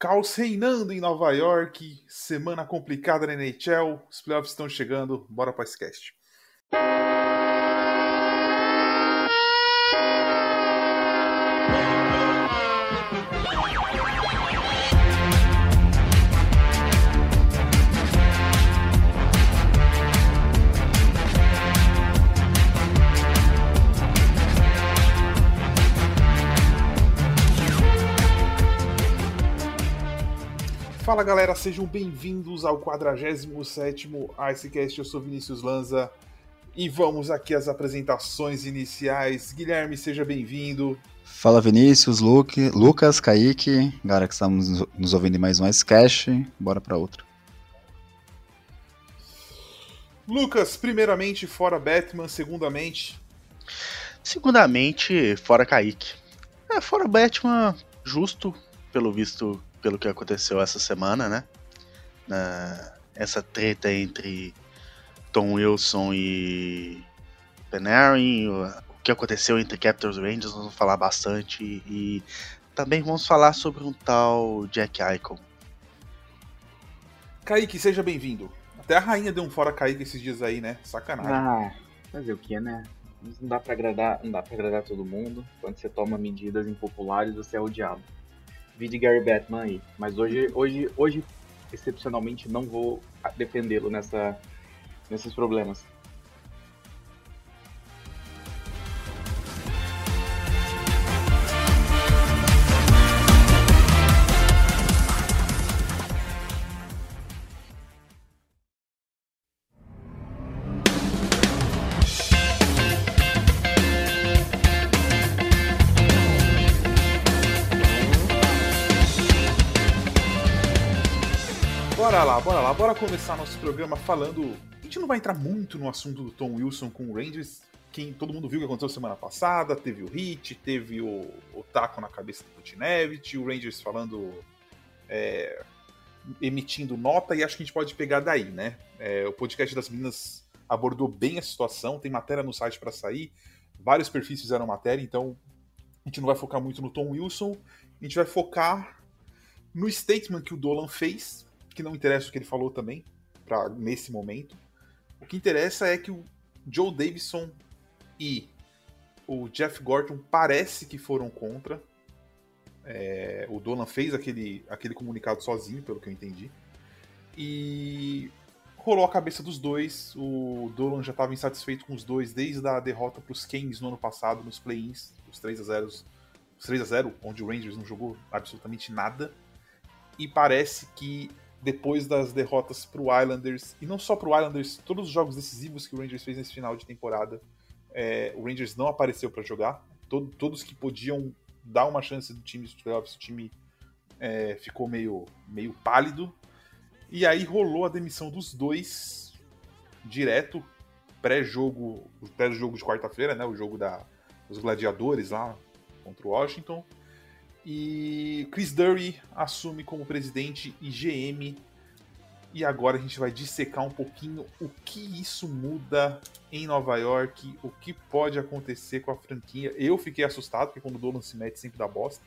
Caos reinando em Nova York, semana complicada na NHL, os playoffs estão chegando, bora para esse cast. Fala galera, sejam bem-vindos ao 47º Icecast, eu sou Vinícius Lanza e vamos aqui às apresentações iniciais. Guilherme, seja bem-vindo. Fala Vinícius, Luke, Lucas, Kaique, galera que estamos nos ouvindo em mais um Icecast, bora para outro. Lucas, primeiramente, fora Batman, segundamente... Segundamente, fora Kaique. É, fora Batman, justo, pelo visto pelo que aconteceu essa semana, né? Na, essa treta entre Tom Wilson e Panarin, o, o que aconteceu entre Capitals e Rangers, vamos falar bastante e também vamos falar sobre um tal Jack Eichel. Kaique, seja bem-vindo. Até a rainha deu um fora Kaique esses dias aí, né? Sacanagem. Ah, fazer o que, né? Não dá para agradar, não dá para agradar todo mundo. Quando você toma medidas impopulares, você é odiado de Gary Batman aí. Mas hoje, hoje, hoje excepcionalmente, não vou defendê-lo nessa, nesses problemas. Bora começar nosso programa falando. A gente não vai entrar muito no assunto do Tom Wilson com o Rangers. Quem, todo mundo viu o que aconteceu semana passada, teve o hit, teve o, o taco na cabeça do Putinevich, o Rangers falando. É, emitindo nota, e acho que a gente pode pegar daí, né? É, o podcast das meninas abordou bem a situação, tem matéria no site para sair, vários perfis fizeram matéria, então a gente não vai focar muito no Tom Wilson, a gente vai focar no statement que o Dolan fez que não interessa o que ele falou também, pra, nesse momento. O que interessa é que o Joe Davidson e o Jeff Gordon parece que foram contra. É, o Dolan fez aquele, aquele comunicado sozinho, pelo que eu entendi. E rolou a cabeça dos dois. O Dolan já estava insatisfeito com os dois desde a derrota para os Kings no ano passado, nos play-ins, os 3 a 0 os 3 a 0 onde o Rangers não jogou absolutamente nada. E parece que depois das derrotas para o Islanders, e não só para o Islanders, todos os jogos decisivos que o Rangers fez nesse final de temporada, é, o Rangers não apareceu para jogar. Todo, todos que podiam dar uma chance do time dos playoffs, o time é, ficou meio, meio pálido. E aí rolou a demissão dos dois direto, pré-jogo, pré-jogo de quarta-feira, né, o jogo da, dos gladiadores lá contra o Washington. E Chris Dury assume como presidente e GM. E agora a gente vai dissecar um pouquinho o que isso muda em Nova York, o que pode acontecer com a franquia. Eu fiquei assustado, porque quando o Dolan se mete sempre dá bosta.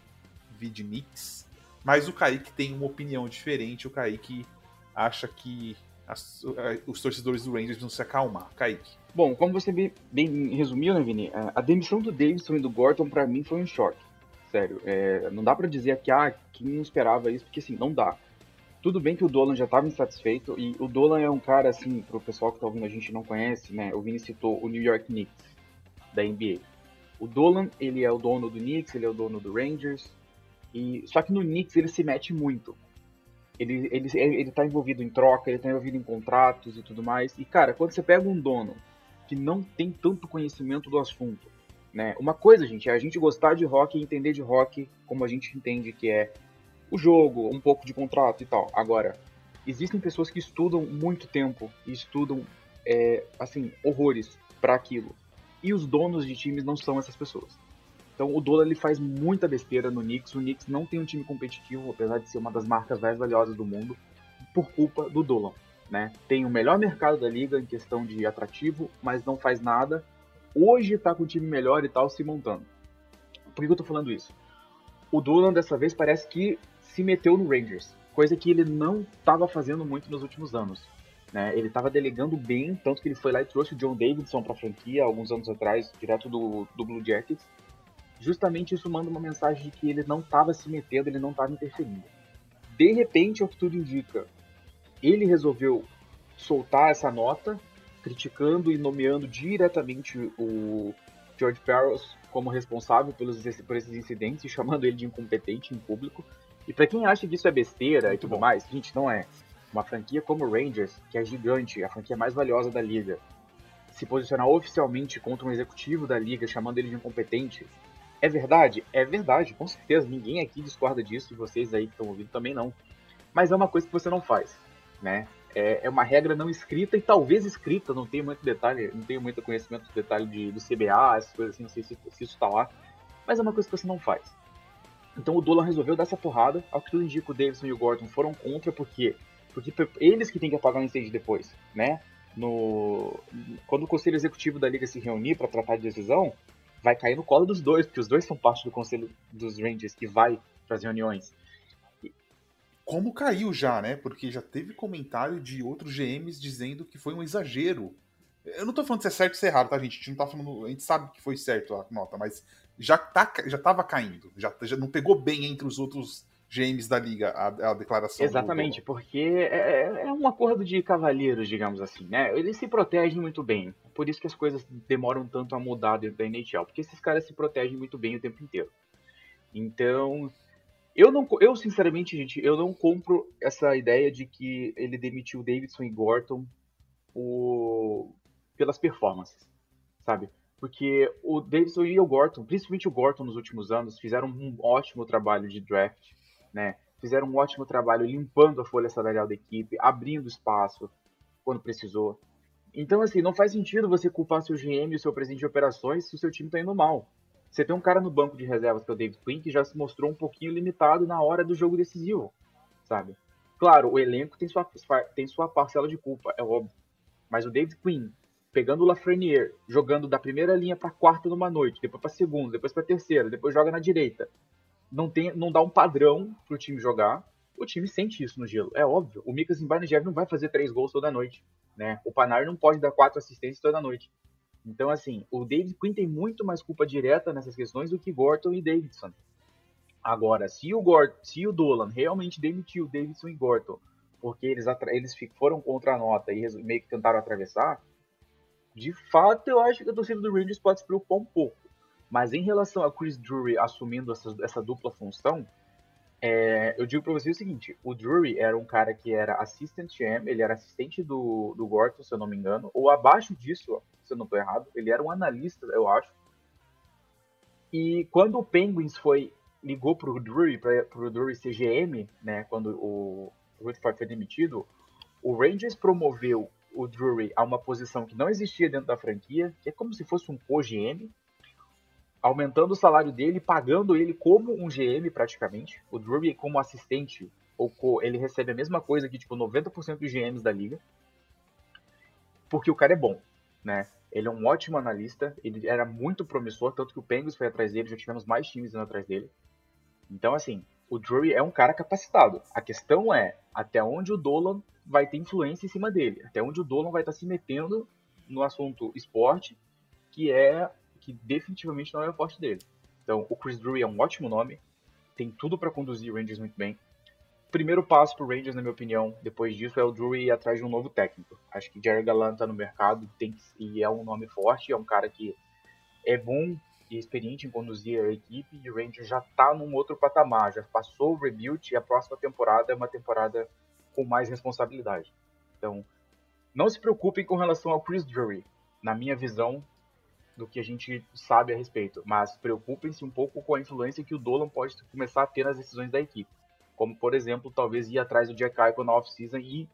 Vide Knicks. Mas o Kaique tem uma opinião diferente. O Kaique acha que as, os torcedores do Rangers vão se acalmar. Kaique. Bom, como você bem resumiu, né, Vini? A demissão do Davidson e do Gordon, para mim, foi um choque sério. É, não dá para dizer que, ah, que não esperava isso, porque assim, não dá. Tudo bem que o Dolan já estava insatisfeito, e o Dolan é um cara, assim, pro pessoal que tá ouvindo a gente não conhece, né? O Vini citou o New York Knicks, da NBA. O Dolan, ele é o dono do Knicks, ele é o dono do Rangers, e só que no Knicks ele se mete muito. Ele, ele, ele tá envolvido em troca, ele tá envolvido em contratos e tudo mais. E, cara, quando você pega um dono que não tem tanto conhecimento do assunto, né? Uma coisa, gente, é a gente gostar de rock e entender de rock como a gente entende que é o jogo, um pouco de contrato e tal. Agora, existem pessoas que estudam muito tempo e estudam, é, assim, horrores para aquilo. E os donos de times não são essas pessoas. Então o Dolan ele faz muita besteira no Knicks. O Knicks não tem um time competitivo, apesar de ser uma das marcas mais valiosas do mundo, por culpa do Dolan. Né? Tem o melhor mercado da liga em questão de atrativo, mas não faz nada hoje tá com o time melhor e tal se montando. Por que eu tô falando isso? O Dolan dessa vez parece que se meteu no Rangers, coisa que ele não estava fazendo muito nos últimos anos. Né? Ele estava delegando bem, tanto que ele foi lá e trouxe o John Davidson para a franquia alguns anos atrás, direto do, do Blue Jackets. Justamente isso manda uma mensagem de que ele não estava se metendo, ele não estava interferindo. De repente, é o que tudo indica, ele resolveu soltar essa nota, criticando e nomeando diretamente o George Parros como responsável pelos, por esses incidentes, chamando ele de incompetente em público. E para quem acha que isso é besteira Muito e tudo bom. mais, gente, não é. Uma franquia como o Rangers, que é gigante, a franquia mais valiosa da liga, se posicionar oficialmente contra um executivo da liga, chamando ele de incompetente, é verdade? É verdade, com certeza. Ninguém aqui discorda disso e vocês aí que estão ouvindo também não. Mas é uma coisa que você não faz, né? É, é uma regra não escrita e talvez escrita, não tenho muito detalhe, não tenho muito conhecimento do detalhe de, do CBA, essas coisas assim, não sei se, se isso está lá. Mas é uma coisa que você não faz. Então o Dolan resolveu dar essa porrada. Ao que tudo indica, o Davidson e o Gordon foram contra, porque porque eles que têm que apagar o incêndio depois, né? No, quando o conselho executivo da liga se reunir para tratar de decisão, vai cair no colo dos dois, porque os dois são parte do conselho dos Rangers que vai para as reuniões. Como caiu já, né? Porque já teve comentário de outros GMs dizendo que foi um exagero. Eu não tô falando se é certo ou se é errado, tá, gente? A gente não tá falando. A gente sabe que foi certo a nota, mas já, tá, já tava caindo. Já, já não pegou bem entre os outros GMs da liga a, a declaração. Exatamente, do... porque é, é, é um acordo de cavalheiros, digamos assim, né? Eles se protegem muito bem. Por isso que as coisas demoram tanto a mudar dentro da NHL, porque esses caras se protegem muito bem o tempo inteiro. Então, eu não, eu sinceramente, gente, eu não compro essa ideia de que ele demitiu Davidson e Gorton o, pelas performances, sabe? Porque o Davidson e o Gorton, principalmente o Gorton nos últimos anos, fizeram um ótimo trabalho de draft né? Fizeram um ótimo trabalho limpando a folha salarial da equipe, abrindo espaço quando precisou. Então, assim, não faz sentido você culpar seu GM e o seu presidente de operações se o seu time está indo mal. Você tem um cara no banco de reservas, que é o David Quinn, que já se mostrou um pouquinho limitado na hora do jogo decisivo, sabe? Claro, o elenco tem sua, tem sua parcela de culpa, é óbvio. Mas o David Quinn, pegando o Lafreniere, jogando da primeira linha para quarta numa noite, depois para segunda, depois para terceira, depois joga na direita, não, tem, não dá um padrão pro time jogar, o time sente isso no gelo. É óbvio. O Mika Zibanejad não vai fazer três gols toda noite. Né? O Panar não pode dar quatro assistências toda noite. Então, assim, o David Quinn tem muito mais culpa direta nessas questões do que Gorton e Davidson. Agora, se o, Gort se o Dolan realmente demitiu Davidson e Gorton porque eles, eles foram contra a nota e meio que tentaram atravessar, de fato eu acho que a torcida do Rangers pode se preocupar um pouco. Mas em relação a Chris Drury assumindo essa, essa dupla função, é, eu digo para você o seguinte: o Drury era um cara que era assistant GM, ele era assistente do, do Gorton, se eu não me engano, ou abaixo disso, se eu não estou errado, ele era um analista, eu acho. E quando o Penguins foi ligou pro Drury, para o Drury ser GM, né, quando o, Rutherford foi demitido, o Rangers promoveu o Drury a uma posição que não existia dentro da franquia, que é como se fosse um co-GM, aumentando o salário dele, pagando ele como um GM praticamente. O Drury como assistente, ou co, ele recebe a mesma coisa que tipo 90% dos GMs da liga. Porque o cara é bom, né? Ele é um ótimo analista, ele era muito promissor, tanto que o Penguins foi atrás dele, já tivemos mais times indo atrás dele. Então, assim, o Drury é um cara capacitado. A questão é até onde o Dolan vai ter influência em cima dele, até onde o Dolan vai estar se metendo no assunto esporte, que é que definitivamente não é o forte dele. Então, o Chris Drury é um ótimo nome, tem tudo para conduzir o Rangers muito bem. Primeiro passo pro Rangers, na minha opinião, depois disso, é o Drury ir atrás de um novo técnico. Acho que Jerry Gallant tá no mercado tem, e é um nome forte, é um cara que é bom e experiente em conduzir a equipe, e o Rangers já tá num outro patamar, já passou o rebuild e a próxima temporada é uma temporada com mais responsabilidade. Então, não se preocupem com relação ao Chris Drury. Na minha visão, do que a gente sabe a respeito, mas preocupem-se um pouco com a influência que o Dolan pode começar a ter nas decisões da equipe. Como, por exemplo, talvez ir atrás do Jack Eichel na off-season e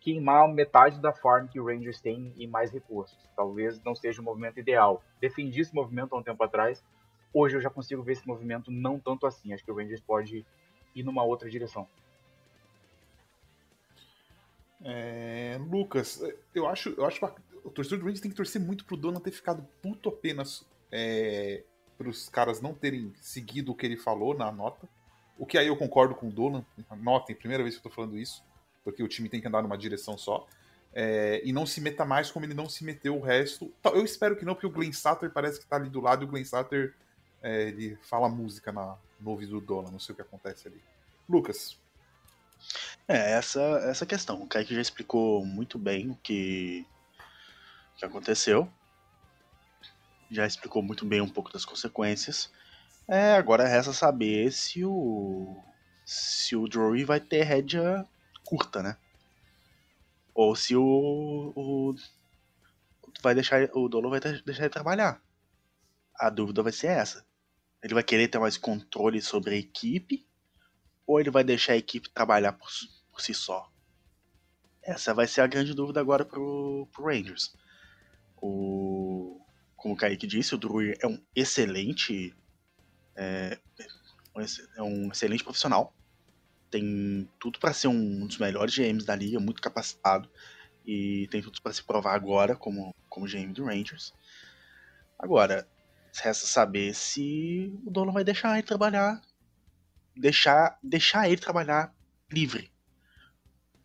queimar metade da farm que o Rangers tem e mais recursos. Talvez não seja o movimento ideal. Defendi esse movimento há um tempo atrás, hoje eu já consigo ver esse movimento não tanto assim. Acho que o Rangers pode ir numa outra direção. É, Lucas, eu acho, eu acho o torcedor do Rangers tem que torcer muito pro Dolan ter ficado puto apenas é, pros caras não terem seguido o que ele falou na nota. O que aí eu concordo com o Dolan. Notem, primeira vez que eu tô falando isso, porque o time tem que andar numa direção só. É, e não se meta mais como ele não se meteu o resto. Eu espero que não, porque o Glenn Satter parece que tá ali do lado e o Glenn Satter é, ele fala música na, no ouvido do Dolan, não sei o que acontece ali. Lucas. É, essa, essa questão. O Kaique já explicou muito bem o que, que aconteceu. Já explicou muito bem um pouco das consequências. É, agora resta saber se o. Se o Drury vai ter rédea curta, né? Ou se o. o vai deixar. O Dolo vai deixar ele trabalhar. A dúvida vai ser essa. Ele vai querer ter mais controle sobre a equipe? Ou ele vai deixar a equipe trabalhar por, por si só? Essa vai ser a grande dúvida agora pro, pro Rangers. O, como o Kaique disse, o Drew é um excelente. É, é um excelente profissional. Tem tudo para ser um dos melhores GMs da liga, muito capacitado. E tem tudo para se provar agora como, como GM do Rangers. Agora, Resta saber se o dono vai deixar ele trabalhar. Deixar, deixar ele trabalhar livre.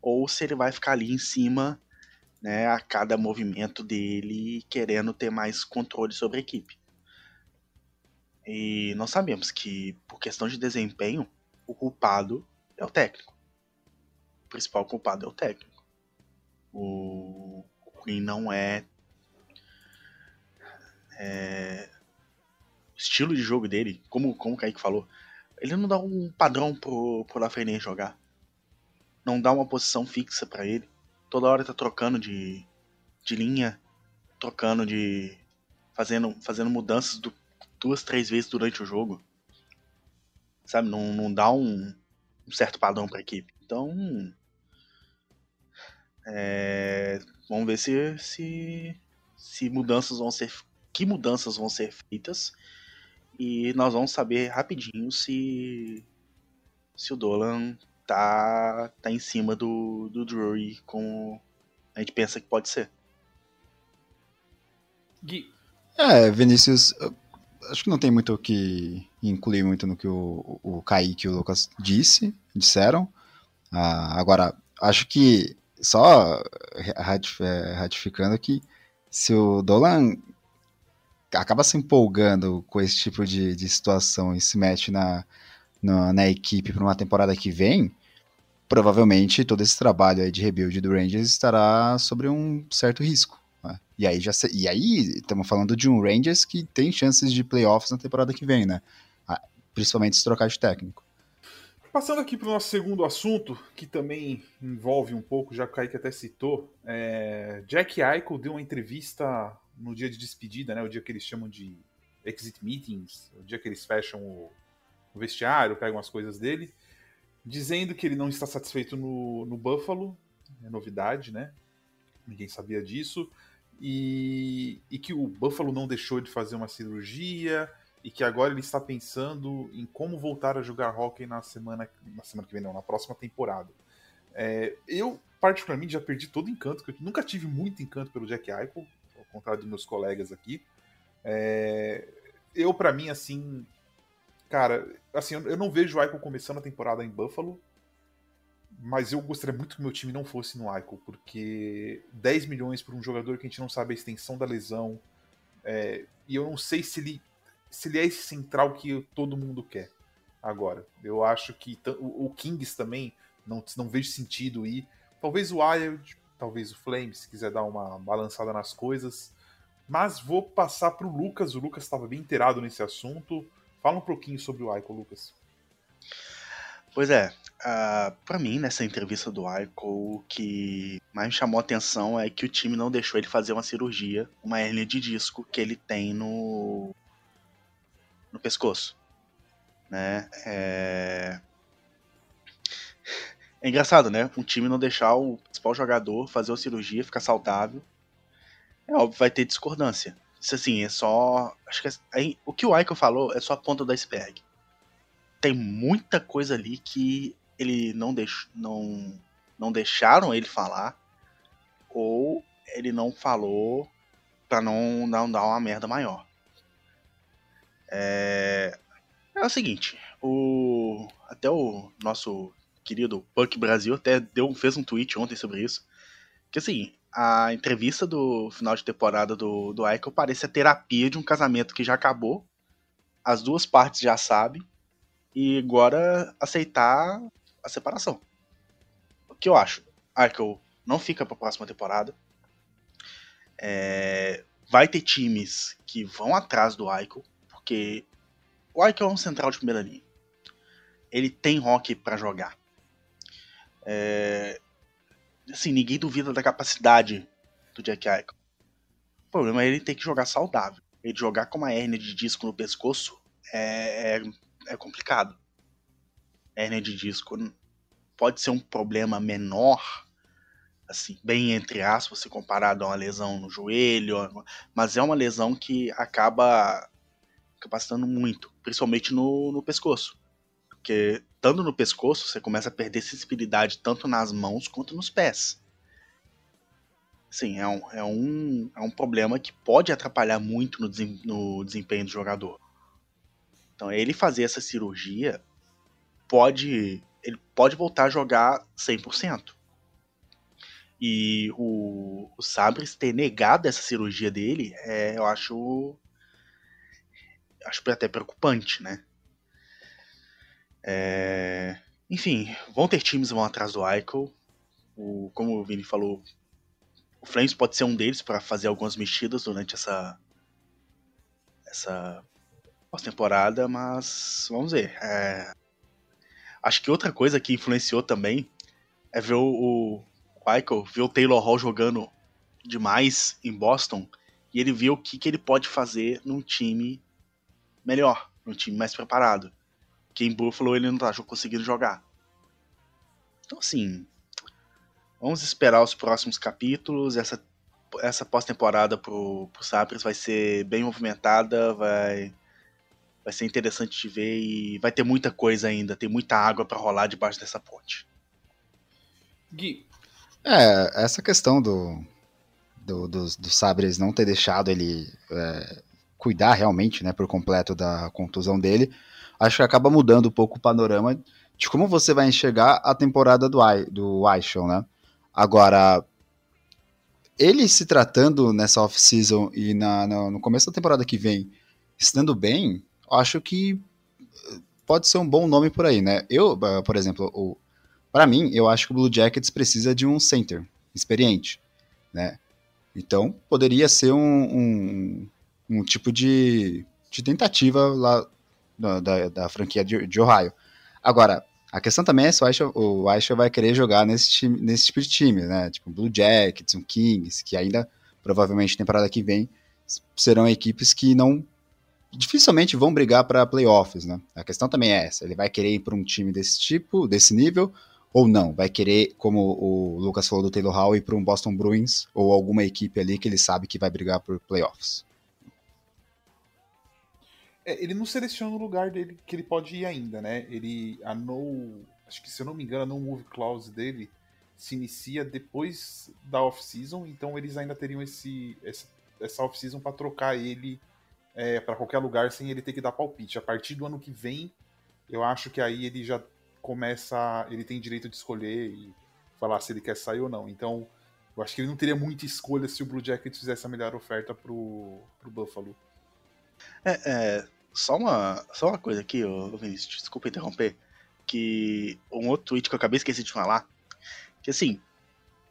Ou se ele vai ficar ali em cima né, a cada movimento dele, querendo ter mais controle sobre a equipe. E nós sabemos que, por questão de desempenho, o culpado é o técnico. O principal culpado é o técnico. O Queen não é, é estilo de jogo dele, como, como o Kaique falou, ele não dá um padrão pro, pro Lafreniere jogar. Não dá uma posição fixa para ele. Toda hora tá trocando de, de linha, trocando de. fazendo, fazendo mudanças do, duas, três vezes durante o jogo. Sabe? Não, não dá um, um certo padrão pra equipe. Então. É, vamos ver se, se, se mudanças vão ser. Que mudanças vão ser feitas e nós vamos saber rapidinho se se o Dolan tá, tá em cima do, do Drury como a gente pensa que pode ser. Gui. É, Vinícius, acho que não tem muito o que incluir muito no que o, o Kaique e o Lucas disse, disseram. Ah, agora, acho que só é, ratificando que se o Dolan acaba se empolgando com esse tipo de, de situação e se mete na, na, na equipe para uma temporada que vem, provavelmente todo esse trabalho de rebuild do Rangers estará sobre um certo risco. Né? E aí já e aí estamos falando de um Rangers que tem chances de playoffs na temporada que vem, né? Ah, principalmente se trocar de técnico. Passando aqui para o nosso segundo assunto, que também envolve um pouco, já que o Kaique até citou, é... Jack Eichel deu uma entrevista no dia de despedida, né, o dia que eles chamam de exit meetings, o dia que eles fecham o, o vestiário, pegam as coisas dele, dizendo que ele não está satisfeito no, no Buffalo, é novidade, né? Ninguém sabia disso. E, e que o Buffalo não deixou de fazer uma cirurgia e que agora ele está pensando em como voltar a jogar hockey na semana, na semana que vem, não, na próxima temporada. É, eu, particularmente, já perdi todo encanto, eu nunca tive muito encanto pelo Jack Eichel, contrário dos meus colegas aqui. É, eu, para mim, assim. Cara, assim, eu não vejo o Aiko começando a temporada em Buffalo. Mas eu gostaria muito que meu time não fosse no Aiko, porque 10 milhões por um jogador que a gente não sabe a extensão da lesão. É, e eu não sei se ele, se ele é esse central que todo mundo quer agora. Eu acho que o, o Kings também não, não vejo sentido ir. Talvez o Wild talvez o Flame, se quiser dar uma balançada nas coisas. Mas vou passar para o Lucas. O Lucas estava bem inteirado nesse assunto. Fala um pouquinho sobre o Aiko, Lucas. Pois é, uh, para mim, nessa entrevista do Aiko, o que mais chamou atenção é que o time não deixou ele fazer uma cirurgia, uma hernia de disco que ele tem no, no pescoço. Né? É... É engraçado, né? Um time não deixar o principal jogador fazer uma cirurgia, ficar saudável. É óbvio, vai ter discordância. Isso assim, é só. Acho que é, o que o Aiko falou é só a ponta do iceberg. Tem muita coisa ali que ele não, deix, não, não deixaram ele falar. Ou ele não falou pra não, não dar uma merda maior. É, é o seguinte, o, até o nosso querido Punk Brasil até deu, fez um tweet ontem sobre isso. Que assim, a entrevista do final de temporada do, do Eichel parece a terapia de um casamento que já acabou. As duas partes já sabem. E agora aceitar a separação. O que eu acho? Eichel não fica para a próxima temporada. É, vai ter times que vão atrás do Eichel, porque o Eichel é um central de primeira linha. Ele tem hockey para jogar. É, assim, ninguém duvida da capacidade do Jack Eichel. O problema é ele ter que jogar saudável. Ele jogar com uma hérnia de disco no pescoço é, é, é complicado. Hérnia de disco pode ser um problema menor, assim, bem entre aspas, se comparado a uma lesão no joelho, mas é uma lesão que acaba capacitando muito, principalmente no, no pescoço. Porque estando no pescoço, você começa a perder sensibilidade tanto nas mãos quanto nos pés. Sim, é um, é um, é um problema que pode atrapalhar muito no, no desempenho do jogador. Então, ele fazer essa cirurgia pode ele pode voltar a jogar 100%. E o, o Sabres ter negado essa cirurgia dele, é, eu acho. Acho até preocupante, né? É, enfim, vão ter times que vão atrás do Eichel. O, como o Vini falou, o Flames pode ser um deles para fazer algumas mexidas durante essa essa pós-temporada, mas vamos ver. É, Acho que outra coisa que influenciou também é ver o, Michael, ver o Taylor Hall jogando demais em Boston e ele viu o que, que ele pode fazer num time melhor, num time mais preparado. Que em Buffalo ele não tá conseguindo jogar. Então, assim, vamos esperar os próximos capítulos. Essa, essa pós-temporada pro, pro Sabres vai ser bem movimentada, vai Vai ser interessante de ver e vai ter muita coisa ainda, tem muita água para rolar debaixo dessa ponte. Gui. É, essa questão do, do, dos, do Sabres não ter deixado ele é, cuidar realmente, né, por completo da contusão dele, acho que acaba mudando um pouco o panorama de como você vai enxergar a temporada do, I, do Eichel, né? Agora, ele se tratando nessa off-season e na, no, no começo da temporada que vem, estando bem, acho que pode ser um bom nome por aí, né? Eu, por exemplo, para mim, eu acho que o Blue Jackets precisa de um center experiente, né? Então, poderia ser um, um, um tipo de, de tentativa lá da, da, da franquia de, de, Ohio. Agora, a questão também é se o Aisha, o Aisha vai querer jogar nesse, time, nesse tipo de time, né? Tipo Blue Jackets, um Kings, que ainda, provavelmente, temporada que vem, serão equipes que não dificilmente vão brigar para playoffs, né? A questão também é essa: ele vai querer ir para um time desse tipo, desse nível, ou não? Vai querer, como o Lucas falou do Taylor Hall, ir para um Boston Bruins ou alguma equipe ali que ele sabe que vai brigar por playoffs? É, ele não seleciona o lugar dele que ele pode ir ainda, né? Ele a no, acho que se eu não me engano, a no move clause dele se inicia depois da off-season, então eles ainda teriam esse essa, essa off-season para trocar ele é, para qualquer lugar sem ele ter que dar palpite. A partir do ano que vem, eu acho que aí ele já começa. Ele tem direito de escolher e falar se ele quer sair ou não. Então, eu acho que ele não teria muita escolha se o Blue Jackets fizesse a melhor oferta pro, pro Buffalo. É, é, só, uma, só uma coisa aqui, ô, Vinícius, desculpa interromper. Que um outro tweet que eu acabei esqueci de falar. Que assim,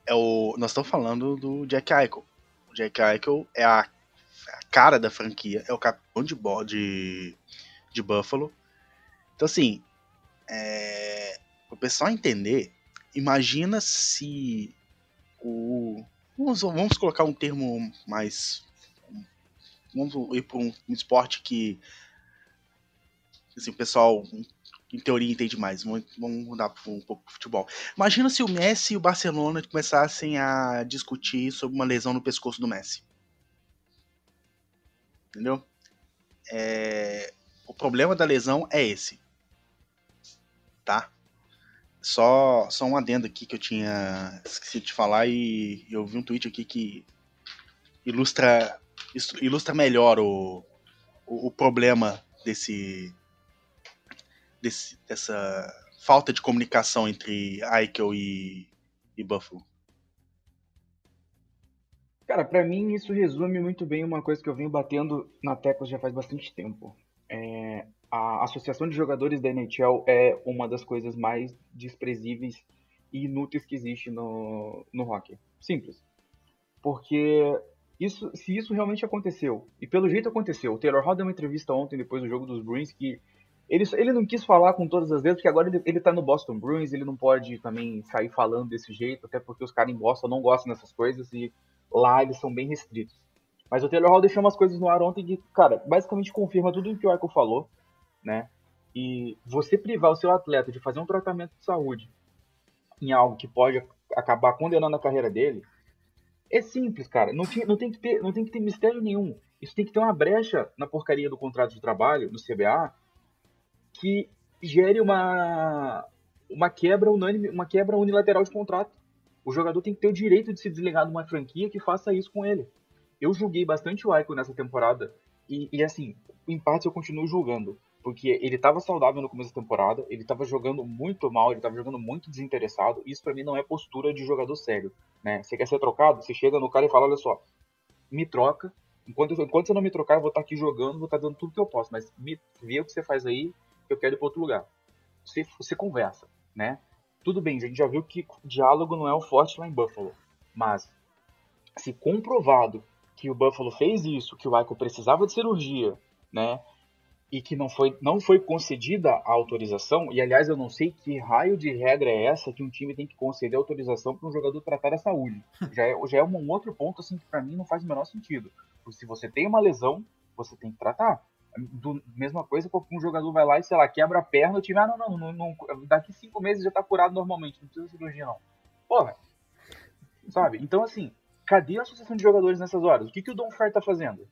é o, nós estamos falando do Jack Eichel. O Jack Eichel é a a cara da franquia, é o capitão de, de, de Buffalo. Então, assim, é, o pessoal entender, imagina se o. Vamos, vamos colocar um termo mais. Vamos ir para um, um, esporte que. Assim, o pessoal, em teoria, entende mais. Vamos, vamos mudar um pouco para futebol. Imagina se o Messi e o Barcelona começassem a discutir sobre uma lesão no pescoço do Messi. Entendeu? É... O problema da lesão é esse. Tá? Só, só um adendo aqui que eu tinha esquecido de falar e eu vi um tweet aqui que ilustra, ilustra melhor o, o, o problema desse, desse, dessa falta de comunicação entre Aikel e, e Buffalo? Cara, pra mim isso resume muito bem uma coisa que eu venho batendo na tecla já faz bastante tempo. É, a associação de jogadores da NHL é uma das coisas mais desprezíveis e inúteis que existe no, no hockey. Simples. Porque isso, se isso realmente aconteceu, e pelo jeito aconteceu, o Taylor Hall deu uma entrevista ontem depois do jogo dos Bruins que ele, ele não quis falar com todas as letras, porque agora ele, ele tá no Boston Bruins, ele não pode também sair falando desse jeito, até porque os caras em Boston não gostam dessas coisas e lá eles são bem restritos. Mas o Taylor Hall deixou umas coisas no ar ontem que, cara, basicamente confirma tudo o que o Arco falou, né? E você privar o seu atleta de fazer um tratamento de saúde em algo que pode acabar condenando a carreira dele, é simples, cara. Não, tem, não, tem que ter, não tem que ter mistério nenhum. Isso tem que ter uma brecha na porcaria do contrato de trabalho, no CBA, que gere uma, uma quebra unânime, uma quebra unilateral de contrato. O jogador tem que ter o direito de se desligar de uma franquia que faça isso com ele. Eu julguei bastante o Aiko nessa temporada e, e assim, em parte eu continuo julgando, porque ele estava saudável no começo da temporada, ele estava jogando muito mal, ele estava jogando muito desinteressado. Isso para mim não é postura de jogador sério, né? Você quer ser trocado, você chega no cara e fala, olha só, me troca. Enquanto, enquanto você não me trocar, eu vou estar tá aqui jogando, vou estar tá dando tudo que eu posso, mas me, vê o que você faz aí, eu quero ir para outro lugar. Você, você conversa, né? Tudo bem, a gente já viu que diálogo não é o forte lá em Buffalo, mas se comprovado que o Buffalo fez isso, que o Michael precisava de cirurgia, né? E que não foi, não foi concedida a autorização, e aliás, eu não sei que raio de regra é essa que um time tem que conceder autorização para um jogador tratar a saúde. Já é, já é um outro ponto assim que para mim não faz o menor sentido. Porque se você tem uma lesão, você tem que tratar. Do, mesma coisa porque um jogador vai lá e, sei lá, quebra a perna, o time, ah, não, não, não, não daqui cinco meses já tá curado normalmente, não precisa de cirurgia, não. Porra, sabe? Então, assim, cadê a associação de jogadores nessas horas? O que, que o Don Fair tá fazendo?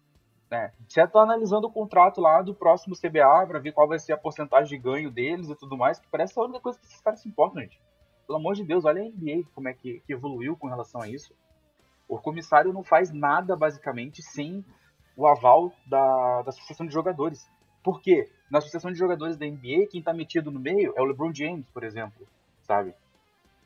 Né? Você tá analisando o contrato lá do próximo CBA para ver qual vai ser a porcentagem de ganho deles e tudo mais, que parece a única coisa que esses caras se importam, gente. Pelo amor de Deus, olha a NBA como é que, que evoluiu com relação a isso. O comissário não faz nada, basicamente, sem o aval da, da associação de jogadores. Por quê? Na associação de jogadores da NBA, quem está metido no meio é o LeBron James, por exemplo, sabe?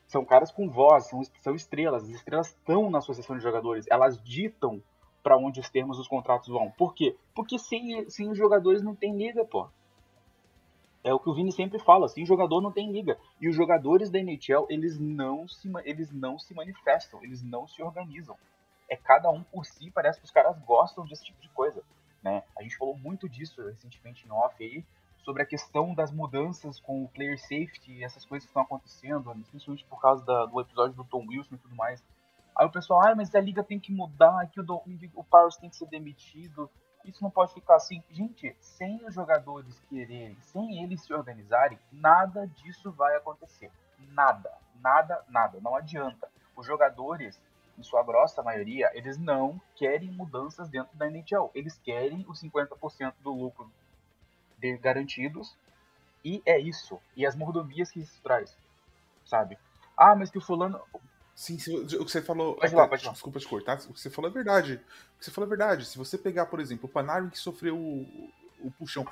São caras com voz, são, são estrelas. As estrelas estão na associação de jogadores. Elas ditam para onde os termos dos contratos vão. Por quê? Porque sem, sem os jogadores não tem liga, pô. É o que o Vini sempre fala, sem jogador não tem liga. E os jogadores da NHL, eles não se, eles não se manifestam, eles não se organizam é cada um por si, parece que os caras gostam desse tipo de coisa, né? A gente falou muito disso recentemente em off aí, sobre a questão das mudanças com o player safety, essas coisas que estão acontecendo, principalmente por causa da, do episódio do Tom Wilson e tudo mais. Aí o pessoal, ah, mas a liga tem que mudar, que o, o Powers tem que ser demitido, isso não pode ficar assim. Gente, sem os jogadores quererem, sem eles se organizarem, nada disso vai acontecer. Nada, nada, nada. Não adianta. Os jogadores, em sua grossa maioria, eles não querem mudanças dentro da NHL. Eles querem os 50% do lucro de, garantidos e é isso. E as mordomias que isso traz, sabe? Ah, mas que o fulano... Sim, o que você falou. Pode lá, pode lá. Desculpa te cortar. O que você falou é verdade. O que você falou é verdade. Se você pegar, por exemplo, o Panarin que sofreu o, o puxão.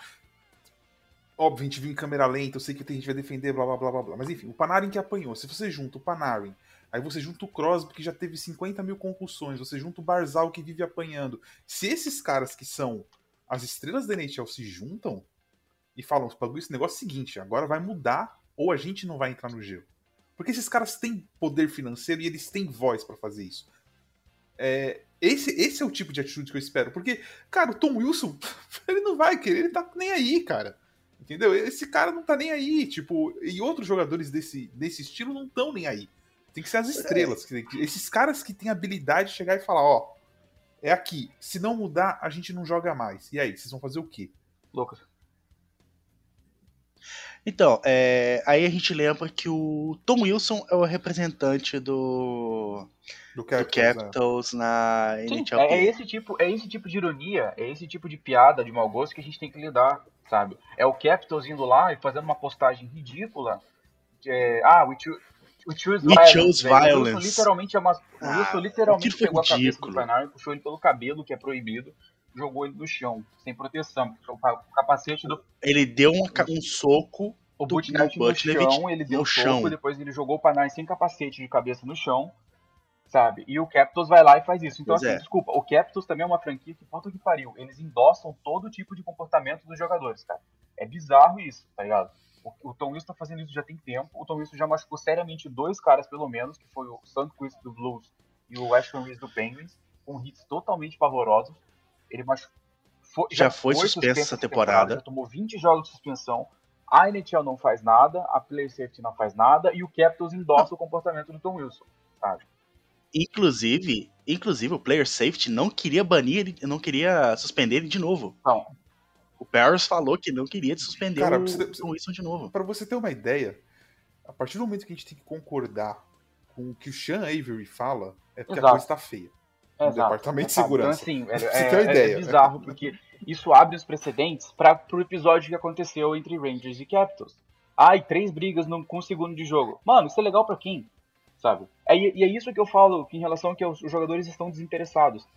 Óbvio, a gente viu em câmera lenta, eu sei que tem gente vai defender, blá blá blá blá blá. Mas enfim, o Panarin que apanhou. Se você junta o Panarin Aí você junta o Crosby, que já teve 50 mil concussões. Você junta o Barzal, que vive apanhando. Se esses caras que são as estrelas da NHL se juntam e falam, esse negócio é o seguinte, agora vai mudar ou a gente não vai entrar no gelo. Porque esses caras têm poder financeiro e eles têm voz para fazer isso. É, esse, esse é o tipo de atitude que eu espero. Porque, cara, o Tom Wilson, ele não vai querer, ele tá nem aí, cara. Entendeu? Esse cara não tá nem aí. Tipo, e outros jogadores desse, desse estilo não estão nem aí. Tem que ser as estrelas. É. Esses caras que têm habilidade de chegar e falar, ó, é aqui. Se não mudar, a gente não joga mais. E aí, vocês vão fazer o quê? Lucas. Então, é, aí a gente lembra que o Tom Wilson é o representante do, do Capitals, do Capitals é. na NHL. É, é, esse tipo, é esse tipo de ironia, é esse tipo de piada de mau gosto que a gente tem que lidar, sabe? É o Capitals indo lá e fazendo uma postagem ridícula. De, é, ah, we, o Choose We Violence. Chose violence. O Wilson literalmente, é uma, o Wilson ah, literalmente pegou ridículo. a cabeça do Panarin, puxou ele pelo cabelo, que é proibido, jogou ele no chão, sem proteção. O capacete do. Ele deu um, um soco O no chão, ele deu no um chão. soco, depois ele jogou o Panar sem capacete de cabeça no chão, sabe? E o Capitals vai lá e faz isso. Então, Pois assim, é. desculpa, o Capitals também é uma franquia que, puta que pariu, eles endossam todo tipo de comportamento dos jogadores, cara. É bizarro isso, tá ligado? O, o Tom Wilson tá fazendo isso já tem tempo. O Tom Wilson já machucou seriamente dois caras, pelo menos, que foi o Sandquist do Blues e o Ashton Reese do Penguins, com hits totalmente pavorosos. Ele machucou. foi- Já foi suspenso essa temporada. Já tomou 20 jogos de suspensão. A NHL não faz nada, a Player Safety não faz nada e o Capitals endossa o comportamento do Tom Wilson, sabe? Inclusive, inclusive o player safety não queria banir ele, não queria suspender ele de novo. Então, O Paris falou que não queria suspender Cara, o precisa- precisa- Tom Wilson de novo. Pra você ter uma ideia, a partir do momento que a gente tem que concordar com o que o Sean Avery fala, é porque Exato. a coisa tá feia. é No exato, departamento de sabe? segurança. Então, assim, é, você é- ter uma é ideia. bizarro, porque isso abre os precedentes para pro episódio que aconteceu entre Rangers e Capitals. Ai, três brigas num, com um segundo de jogo. Mano, isso é legal pra quem? Sabe? É, e é isso que eu falo em relação a que os jogadores estão desinteressados.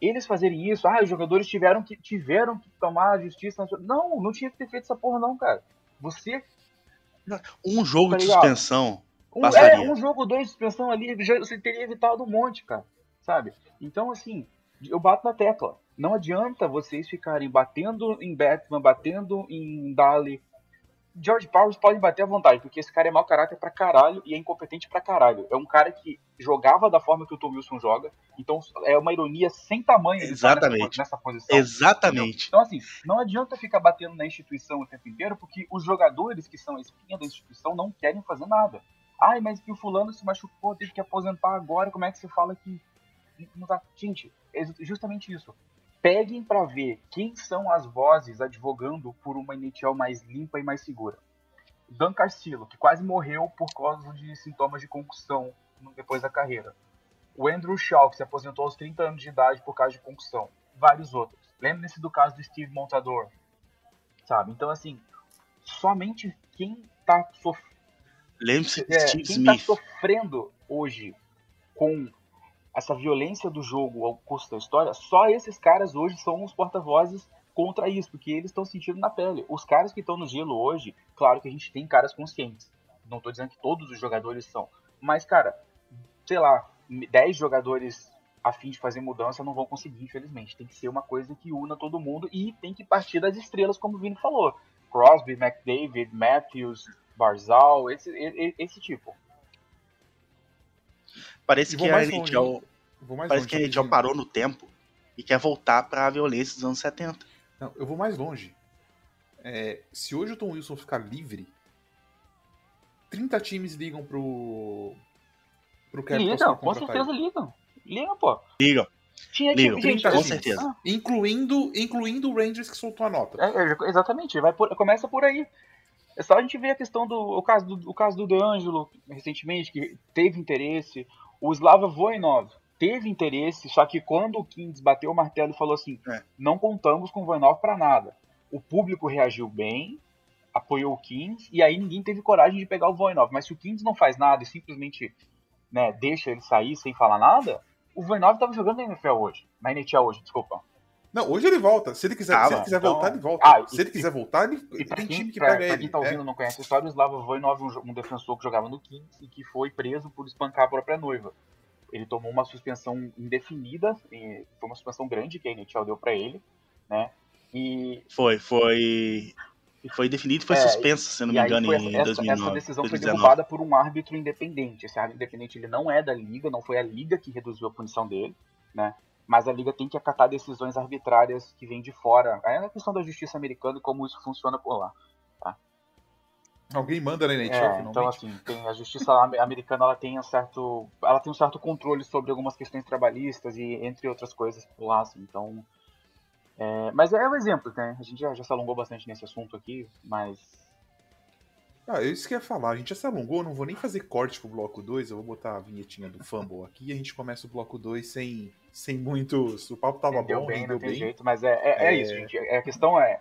Eles fazerem isso, ah, os jogadores tiveram que, tiveram que tomar a justiça. Não, não tinha que ter feito essa porra, não, cara. Você. Um jogo Tá de suspensão. Um, Passaria. é, um jogo, dois de suspensão ali, já, você teria evitado um monte, cara. Sabe? Então, assim, eu bato na tecla. Não adianta vocês ficarem batendo em Batman, batendo em Dali. George Powers pode bater à vontade, porque esse cara é mau caráter pra caralho e é incompetente pra caralho. É um cara que jogava da forma que o Tom Wilson joga, então é uma ironia sem tamanho Exatamente. nessa, nessa posição. Exatamente. Então, assim, não adianta ficar batendo na instituição o tempo inteiro, porque os jogadores que são a espinha da instituição não querem fazer nada. Ai, mas que o fulano se machucou, teve que aposentar agora, como é que você fala que. Tá... Gente, é justamente isso. Peguem pra ver quem são as vozes advogando por uma NHL mais limpa e mais segura. Dan Carcillo, que quase morreu por causa de sintomas de concussão depois da carreira. O Andrew Shaw, que se aposentou aos 30 anos de idade por causa de concussão. Vários outros. Lembre-se do caso do Steve Montador. Sabe? Então, assim, somente quem tá. Lembre-se é, Steve quem tá Smith. sofrendo hoje com essa violência do jogo ao custo da história, só esses caras hoje são os porta-vozes contra isso, porque eles estão sentindo na pele. Os caras que estão no gelo hoje, claro que a gente tem caras conscientes. Não tô dizendo que todos os jogadores são. Mas, cara, sei lá, 10 jogadores a fim de fazer mudança não vão conseguir, infelizmente. Tem que ser uma coisa que una todo mundo e tem que partir das estrelas, como o Vini falou. Crosby, McDavid, Matthews, Barzal, esse, esse tipo. Parece que a NHL, parece longe, que a NHL parou no tempo e quer voltar pra violência dos anos 70. Não, eu vou mais longe. É, se hoje o Tom Wilson ficar livre, 30 times ligam pro. pro Capitals Ligam, com certeza ligam. Ligam, pô. Ligam. Tinha Ligam, gente, com assim, certeza. ah, Incluindo, incluindo o Rangers que soltou a nota. É, é, exatamente, vai por- começa por aí. É só a gente ver a questão do o caso do, o caso do DeAngelo recentemente, que teve interesse. O Slava Voinov teve interesse, só que quando o Kings bateu o martelo e falou assim: É. não contamos com o Voinov para nada. O público reagiu bem, apoiou o Kings, e aí ninguém teve coragem de pegar o Voinov. Mas se o Kings não faz nada e simplesmente né, deixa ele sair sem falar nada, o Voinov tava jogando na NFL hoje. Na NHL hoje, desculpa. Não, hoje ele volta. Se ele quiser, Ah, se ele bom, quiser então- voltar, ele volta. Ah, e- se ele quiser voltar, ele, E ele pra tem quem, time que pra, pega pra ele. quem tá ouvindo é. e não conhece a história, o Slava Voinov, um, um defensor que jogava no Kings e que foi preso por espancar a própria noiva. Ele tomou uma suspensão indefinida, e foi uma suspensão grande que a NHL deu pra ele, né? E, Foi, foi. Foi definido e foi É, suspenso, se não e me engano, foi em essa, essa, 2009. essa decisão foi 2019. derrubada por um árbitro independente. Esse árbitro independente ele não é da liga, não foi a liga que reduziu a punição dele, né? Mas a liga tem que acatar decisões arbitrárias que vêm de fora. É a questão da justiça americana e como isso funciona por lá. Alguém manda na NHL, É, finalmente. então assim, tem a justiça am- americana ela tem um certo, ela tem um certo controle sobre algumas questões trabalhistas e entre outras coisas por lá, assim, então, é, mas é um exemplo, né? A gente já, já se alongou bastante nesse assunto aqui, mas Ah, eu isso que ia falar. A gente já se alongou, não vou nem fazer corte pro bloco 2, eu vou botar a vinhetinha do Fumble aqui e a gente começa o bloco 2 sem, sem muitos. O papo tava rendeu bom, bem, rendeu não tem bem. jeito, mas é, é, é É. isso, gente. É, A questão é,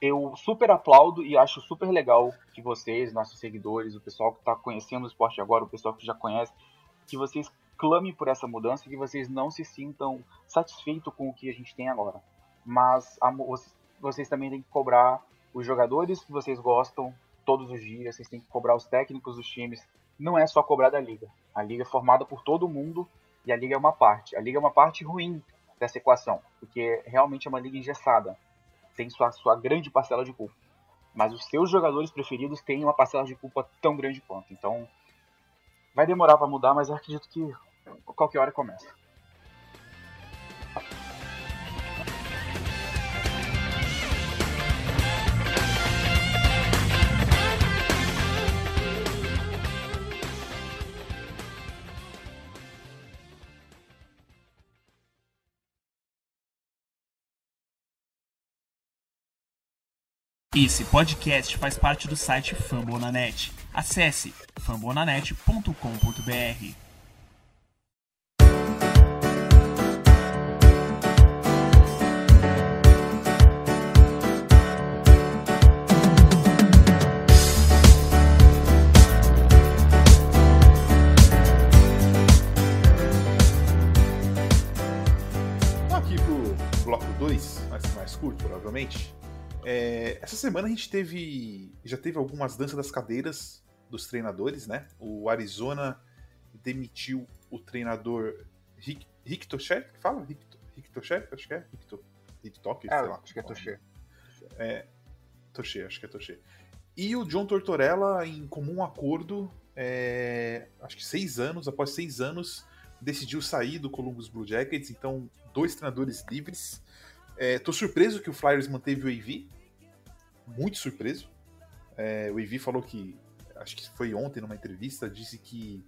eu super aplaudo e acho super legal que vocês, nossos seguidores, o pessoal que tá conhecendo o esporte agora, o pessoal que já conhece, que vocês clamem por essa mudança, que vocês não se sintam satisfeitos com o que a gente tem agora. Mas a vocês também têm que cobrar os jogadores que vocês gostam todos os dias, vocês têm que cobrar os técnicos dos times. Não é só cobrar da liga. A liga é formada por todo mundo e a liga é uma parte. A liga é uma parte ruim dessa equação, porque realmente é uma liga engessada. Tem sua, sua grande parcela de culpa. Mas os seus jogadores preferidos têm uma parcela de culpa tão grande quanto. Então, vai demorar para mudar, mas acredito que qualquer hora começa. Esse podcast faz parte do site Fambonanet. Acesse fambonanet.com.br. Aqui pro bloco 2, mais, mais curto, provavelmente. É, essa semana a gente teve. Já teve algumas danças das cadeiras dos treinadores, né? O Arizona demitiu o treinador Rick, Rick Tosher, que fala? Rick, Rick Tosher? Acho que é. Rick, to, Rick Toque, É, sei lá. acho que é Tosher. É, Tosher, acho que é Tosher. E o John Tortorella, em comum acordo, é, acho que seis anos, após seis anos, decidiu sair do Columbus Blue Jackets, então dois treinadores livres. É, tô surpreso que o Flyers manteve o AV, muito surpreso. É, o AV falou que, acho que foi ontem numa entrevista, disse que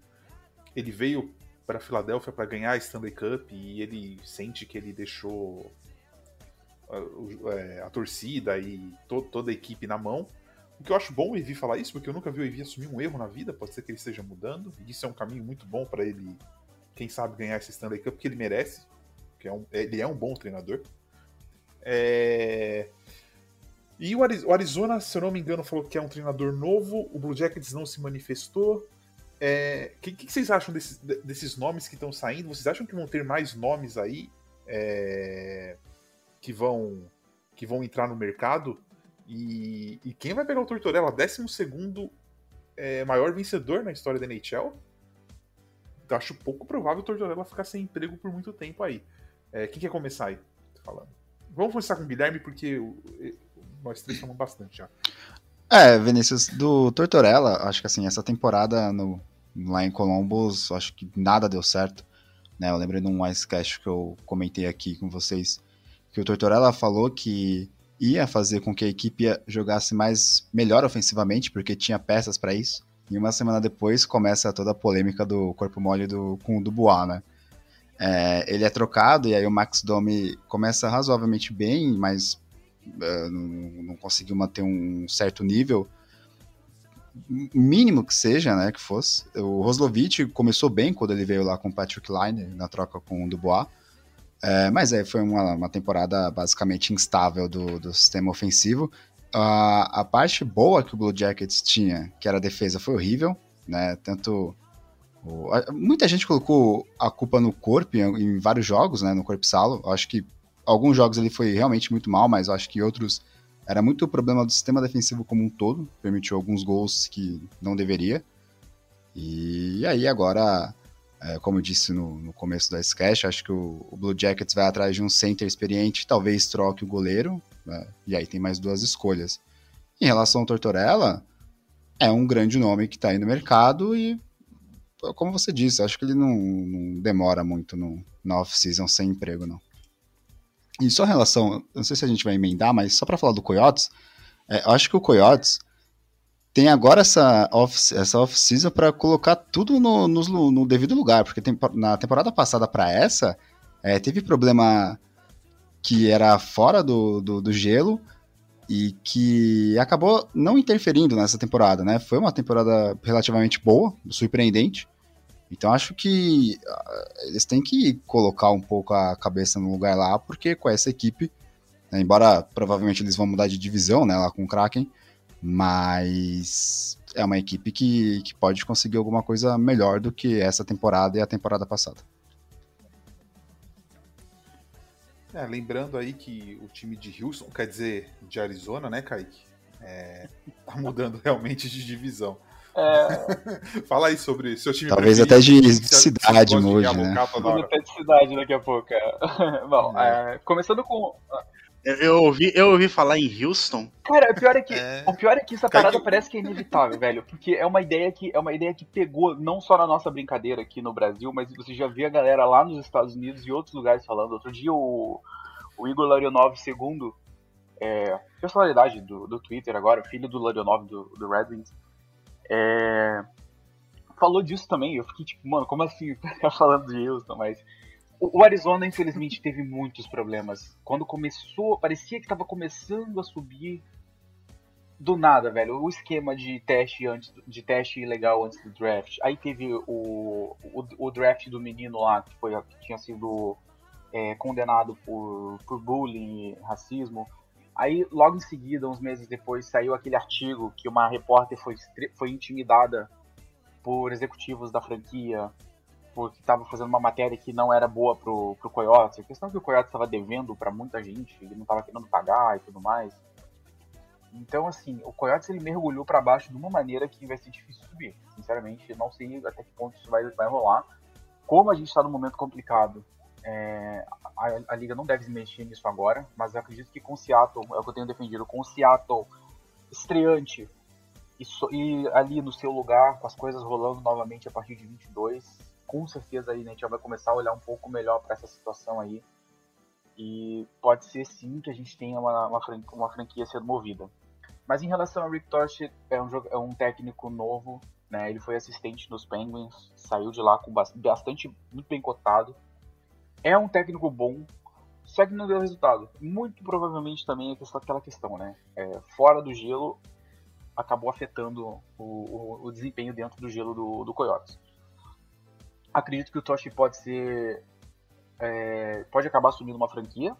ele veio para Filadélfia para ganhar a Stanley Cup e ele sente que ele deixou a, o- é, a torcida e to- toda a equipe na mão. O que eu acho bom o Evi falar isso, porque eu nunca vi o Evi assumir um erro na vida, pode ser que ele esteja mudando, e isso é um caminho muito bom para ele, quem sabe, ganhar esse Stanley Cup, porque ele merece, porque é um- ele é um bom treinador. É, E o Ari- o Arizona, se eu não me engano, falou que é um treinador novo, o Blue Jackets não se manifestou. O que, que vocês acham desses, de- desses nomes que estão saindo? Vocês acham que vão ter mais nomes aí é, que vão que vão entrar no mercado? E, e quem vai pegar o Tortorella? 12 é, maior vencedor na história da NHL? Acho pouco provável o Tortorella ficar sem emprego por muito tempo aí. É, quem quer começar aí? Tô Falando. Vamos começar com o Guilherme, porque nós três falamos bastante já. É, Vinícius, do Tortorella, acho que assim, essa temporada no, lá em Columbus, acho que nada deu certo. Né? Eu lembrei de um Icecast que eu comentei aqui com vocês, que o Tortorella falou que ia fazer com que a equipe jogasse mais melhor ofensivamente, porque tinha peças para isso. E uma semana depois começa toda a polêmica do corpo mole do, com o Dubois, né? É, ele é trocado e aí o Max Domi começa razoavelmente bem, mas eh, não, não conseguiu manter um certo nível mínimo que seja, né, que fosse. O Roslovic começou bem quando ele veio lá com o Patrick Line na troca com o Dubois, É, mas aí foi uma, uma temporada basicamente instável do, do sistema ofensivo. A, a parte boa que o Blue Jackets tinha, que era a defesa, foi horrível, né, tanto... muita gente colocou a culpa no corpo em, vários jogos, né, no corpo salo. Eu acho que alguns jogos ele foi realmente muito mal, mas acho que outros era muito o problema do sistema defensivo como um todo, permitiu alguns gols que não deveria. E aí agora, é, como eu disse no, no começo da sketch, acho que o, o Blue Jackets vai atrás de um center experiente, talvez troque o goleiro, né, e aí tem mais duas escolhas. Em relação ao Tortorella, é um grande nome que está aí no mercado e, como você disse, acho que ele não, não demora muito no, na off-season sem emprego, não. E só em relação, não sei se a gente vai emendar, mas só para falar do Coyotes, é, acho que o Coyotes tem agora essa off, essa off-season para colocar tudo no, lu- no devido lugar, porque tem- na temporada passada para essa, é, teve problema que era fora do, do, do gelo e que acabou não interferindo nessa temporada, né? Foi uma temporada relativamente boa, surpreendente. Então acho que ah, eles têm que colocar um pouco a cabeça no lugar lá, porque com essa equipe, né, embora provavelmente eles vão mudar de divisão, né, lá com o Kraken, mas é uma equipe que, que pode conseguir alguma coisa melhor do que essa temporada e a temporada passada. É, lembrando aí que o time de Houston, quer dizer, de Arizona, né, Kaique? É, tá mudando realmente de divisão. É, Fala aí sobre seu time Talvez preferido, até de você- cidade de hoje, tudo hora. até de cidade daqui a pouco. é. Bom, É. é, começando com. Eu, ouvi, eu ouvi falar em Houston. Cara, o pior é que. É. O pior é que essa parada que- parece que é inevitável, velho. Porque é uma ideia que é uma ideia que pegou não só na nossa brincadeira aqui no Brasil, mas você já vê a galera lá nos Estados Unidos e outros lugares falando. Outro dia o, o Igor Larionov II, é, personalidade do, do Twitter agora, filho do Larionov do, do Red Wings, é, falou disso também. Eu fiquei tipo, mano, como assim? Tá falando de Houston, mas. O o Arizona, infelizmente, teve muitos problemas. Quando começou, parecia que tava começando a subir do nada, velho. O esquema de teste antes de teste ilegal antes do draft. Aí teve o, o, o draft do menino lá que foi que tinha sido é, condenado por, por bullying, e racismo. Aí logo em seguida, uns meses depois, saiu aquele artigo que uma repórter foi, foi intimidada por executivos da franquia porque estava fazendo uma matéria que não era boa pro, pro Coyotes. A questão é que o Coyotes estava devendo para muita gente, ele não estava querendo pagar e tudo mais. Então, assim, o Coyotes ele mergulhou para baixo de uma maneira que vai ser difícil subir. Sinceramente, não sei até que ponto isso vai, vai rolar. Como a gente está num momento complicado, é, a, a liga não deve mexer nisso agora, mas eu acredito que com o Seattle, é o que eu tenho defendido, com o Seattle estreante e, so- e ali no seu lugar, com as coisas rolando novamente a partir de 22, com certeza aí né, a gente vai começar a olhar um pouco melhor para essa situação aí. E pode ser sim que a gente tenha uma, uma, fran- uma franquia sendo movida. Mas em relação ao Rick Tosh, é um, é um técnico novo, né? Ele foi assistente nos Penguins, saiu de lá com bas- bastante, muito bem cotado. É um técnico bom, só que não deu resultado. Muito provavelmente também é aquela questão, né? É, fora do gelo, acabou afetando o, o- o desempenho dentro do gelo do, do Coyotes. Acredito que o Toshi pode ser. é, pode acabar assumindo uma franquia,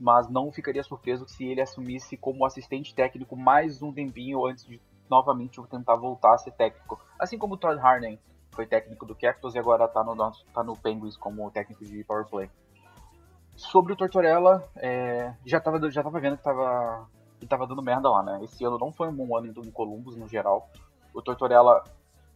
mas não ficaria surpreso se ele assumisse como assistente técnico mais um tempinho antes de novamente tentar voltar a ser técnico. Assim como o Todd Harney foi técnico do Capitals e agora está no, tá no Penguins como técnico de power play. Sobre o Tortorella, é, já, tava, já tava vendo que tava, que tava dando merda lá, né? Esse ano não foi um bom ano em Columbus no geral. O Tortorella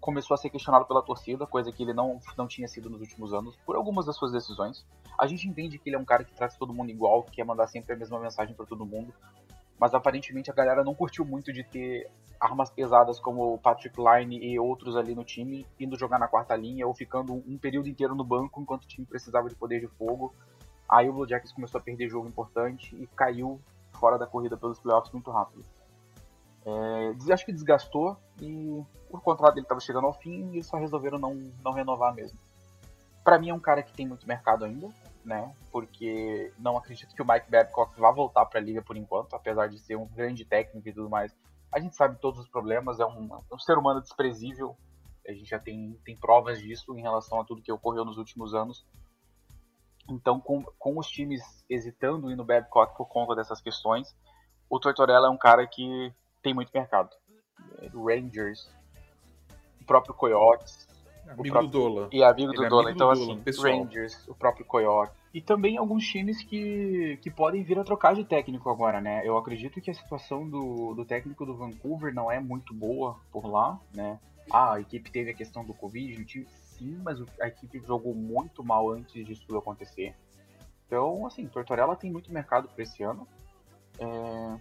começou a ser questionado pela torcida, coisa que ele não, não tinha sido nos últimos anos, por algumas das suas decisões. A gente entende que ele é um cara que trata todo mundo igual, que quer mandar sempre a mesma mensagem para todo mundo, mas aparentemente a galera não curtiu muito de ter armas pesadas como o Patrick Line e outros ali no time, indo jogar na quarta linha ou ficando um período inteiro no banco enquanto o time precisava de poder de fogo. Aí o Blue Jackets começou a perder jogo importante e caiu fora da corrida pelos playoffs muito rápido. É, acho que desgastou e o contrato dele estava chegando ao fim e eles só resolveram não, não renovar mesmo. Pra mim é um cara que tem muito mercado ainda, né? Porque não acredito que o Mike Babcock vá voltar pra liga por enquanto, apesar de ser um grande técnico e tudo mais. A gente sabe todos os problemas, é um, é um ser humano desprezível. A gente já tem, tem provas disso em relação a tudo que ocorreu nos últimos anos. Então, com, com os times hesitando em no Babcock por conta dessas questões, o Tortorella é um cara que tem muito mercado. É, Rangers, o próprio Coyotes, Amigo próprio- do Dola. e amigo Ele do é Dolan. amigo Então, do Dolan, assim, pessoal. Rangers, o próprio Coyote. E também alguns times que, que podem vir a trocar de técnico agora, né? Eu acredito que a situação do, do técnico do Vancouver não é muito boa por lá, né? Ah, a equipe teve a questão do Covid no time, sim, mas a equipe jogou muito mal antes disso tudo acontecer. Então, assim, Tortorella tem muito mercado para esse ano. É,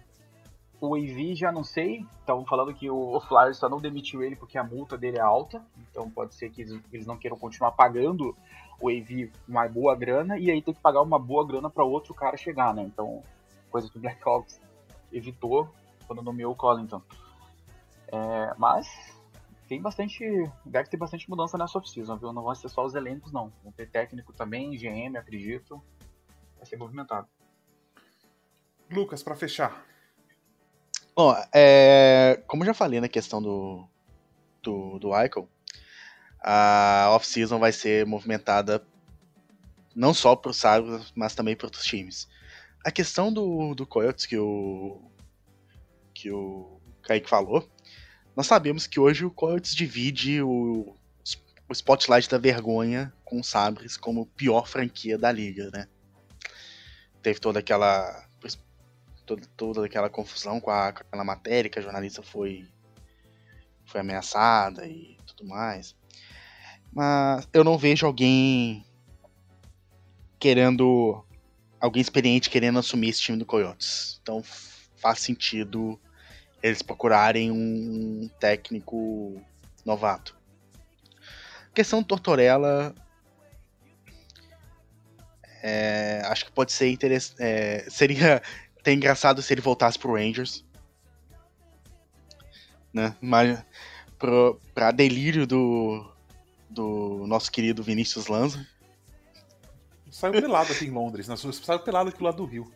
O AV já não sei. Estavam falando que o Flyers só não demitiu ele porque a multa dele é alta. Então pode ser que eles, não queiram continuar pagando o AV uma boa grana e aí ter que pagar uma boa grana para outro cara chegar, né? Então, coisa que o Blackhawks evitou quando nomeou o Collington. É, mas tem bastante. Deve ter bastante mudança nessa off-season, viu? Não vão ser só os elencos, não. Vão ter técnico também, GM, acredito. Vai ser movimentado. Lucas, pra fechar. Bom, é, como já falei na questão do, do, do Eichel, a off-season vai ser movimentada não só para os Sabres, mas também para outros times. A questão do, do Coyotes que o, que o Kaique falou, nós sabemos que hoje o Coyotes divide o, o spotlight da vergonha com os Sabres como pior franquia da liga, né? Teve toda aquela toda, toda aquela confusão com, a, com aquela matéria que a jornalista foi, foi ameaçada e tudo mais. Mas eu não vejo alguém querendo. Alguém experiente querendo assumir esse time do Coyotes. Então faz sentido eles procurarem um técnico novato. A questão do Tortorella. É, acho que pode ser interessante. É, seria até engraçado se ele voltasse pro Rangers. Né? Mas pro, pra delírio do, do nosso querido Vinícius Lanza. Saiu pelado aqui em Londres, né? saiu pelado aqui do lado do Rio.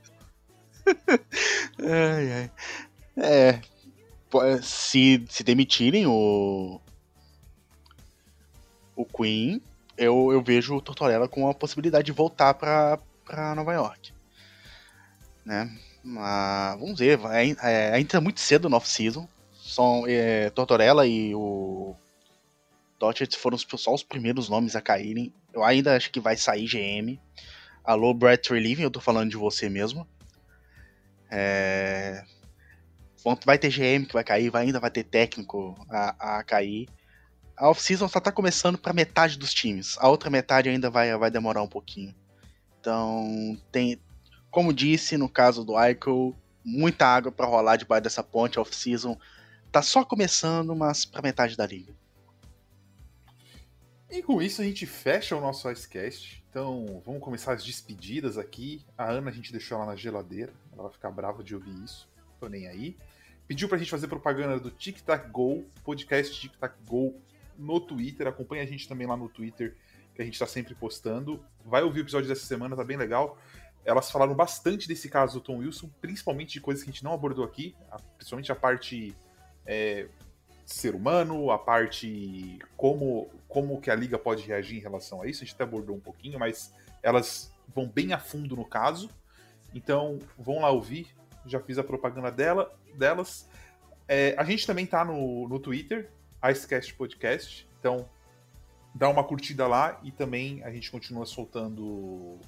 ai, ai. É. Se, se demitirem o. O Queen, eu, eu vejo o Tortorella com a possibilidade de voltar pra, pra Nova York. Né? Mas vamos ver, é, é, ainda é muito cedo no off-season. São é, Tortorella e o Dodgers foram só os primeiros nomes a caírem. Eu ainda acho que vai sair GM. Alô, Brett Relieving, eu tô falando de você mesmo. É... Vai ter GM que vai cair, vai, ainda vai ter técnico a, a cair. A off-season só tá começando para metade dos times. A outra metade ainda vai, vai demorar um pouquinho. Então, tem, como disse no caso do Eichel, muita água para rolar debaixo dessa ponte off-season. Tá só começando, mas para metade da liga. E com isso a gente fecha o nosso Icecast. Então vamos começar as despedidas aqui. A Ana a gente deixou ela na geladeira. Ela vai ficar brava de ouvir isso. Tô nem aí. Pediu pra gente fazer propaganda do Tic Tac Go, podcast Tic Tac Go no Twitter. Acompanha a gente também lá no Twitter, que a gente tá sempre postando. Vai ouvir o episódio dessa semana, tá bem legal. Elas falaram bastante desse caso do Tom Wilson, principalmente de coisas que a gente não abordou aqui, principalmente a parte é, ser humano, a parte como, como que a liga pode reagir em relação a isso, a gente até abordou um pouquinho, mas elas vão bem a fundo no caso. Então, vão lá ouvir. Já fiz a propaganda dela, delas. É, a gente também tá no, no Twitter, Icecast Podcast. Então, dá uma curtida lá e também a gente continua soltando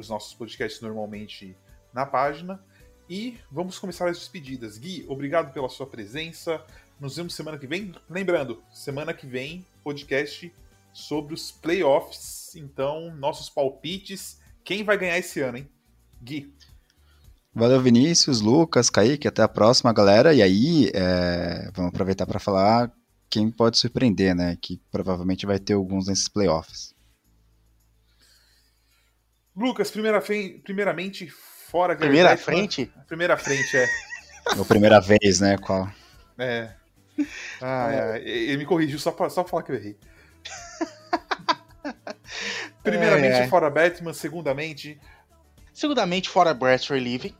os nossos podcasts normalmente na página. E vamos começar as despedidas. Gui, obrigado pela sua presença. Nos vemos semana que vem. Lembrando, semana que vem, podcast sobre os playoffs. Então, nossos palpites. Quem vai ganhar esse ano, hein? Gui. Valeu, Vinícius, Lucas, Kaique. Até a próxima, galera. E aí, é... vamos aproveitar para falar quem pode surpreender, né? Que provavelmente vai ter alguns nesses playoffs. Lucas, primeira fe... primeiramente, fora Primeira frente? Primeira frente, é. Ou primeira vez, né? Qual? É. Ah, é. Ele me corrigiu só pra, só pra falar que eu errei. Primeiramente, é, é. fora Batman. Segundamente. Segundamente, fora Brett Relieving.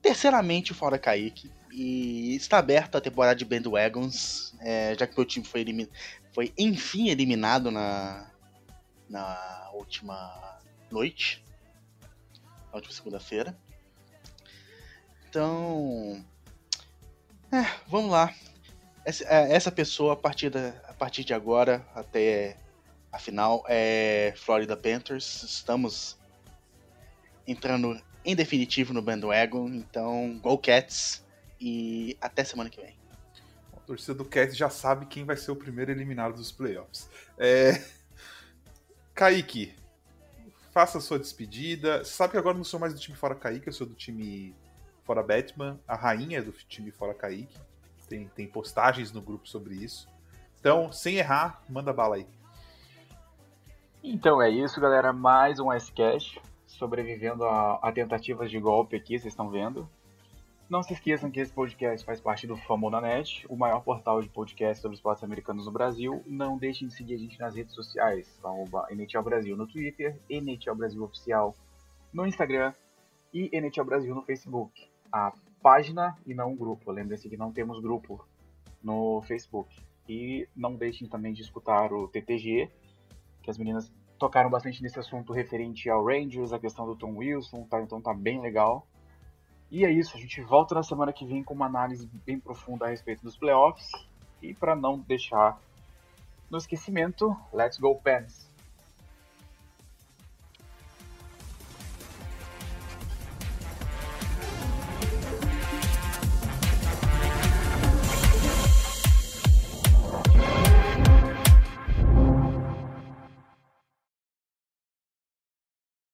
Terceiramente, fora Kaique. E está aberta a temporada de Bandwagons. É, já que meu time foi, elimin... foi enfim eliminado na, na última noite. Na última segunda-feira. Então. É, vamos lá. Essa, é, essa pessoa, a partir, da, a partir de agora, até a final, é Florida Panthers. Estamos entrando em definitivo no bandwagon. Então, Go Cats e até semana que vem. A torcida do Cats já sabe quem vai ser o primeiro eliminado dos playoffs. É... Kaique, faça a sua despedida. Você sabe que agora eu não sou mais do time fora Kaique, eu sou do time fora Batman. A rainha é do time fora Kaique. Tem, tem postagens no grupo sobre isso. Então, sem errar, manda bala aí. Então é isso, galera. Mais um Icecast. Sobrevivendo a, a, tentativas de golpe aqui, vocês estão vendo. Não se esqueçam que esse podcast faz parte do Famonanet, o maior portal de podcast sobre esportes americanos no Brasil. Não deixem de seguir a gente nas redes sociais, NHL Brasil no Twitter, NHL Brasil Oficial no Instagram e NHL Brasil no Facebook. A página e não um grupo. Lembrem-se que não temos grupo no Facebook. E não deixem também de escutar o TTG, que as meninas tocaram bastante nesse assunto referente ao Rangers, a questão do Tom Wilson, tá? Então tá bem legal. E é isso, a gente volta na semana que vem com uma análise bem profunda a respeito dos playoffs. E para não deixar no esquecimento, let's go Pens!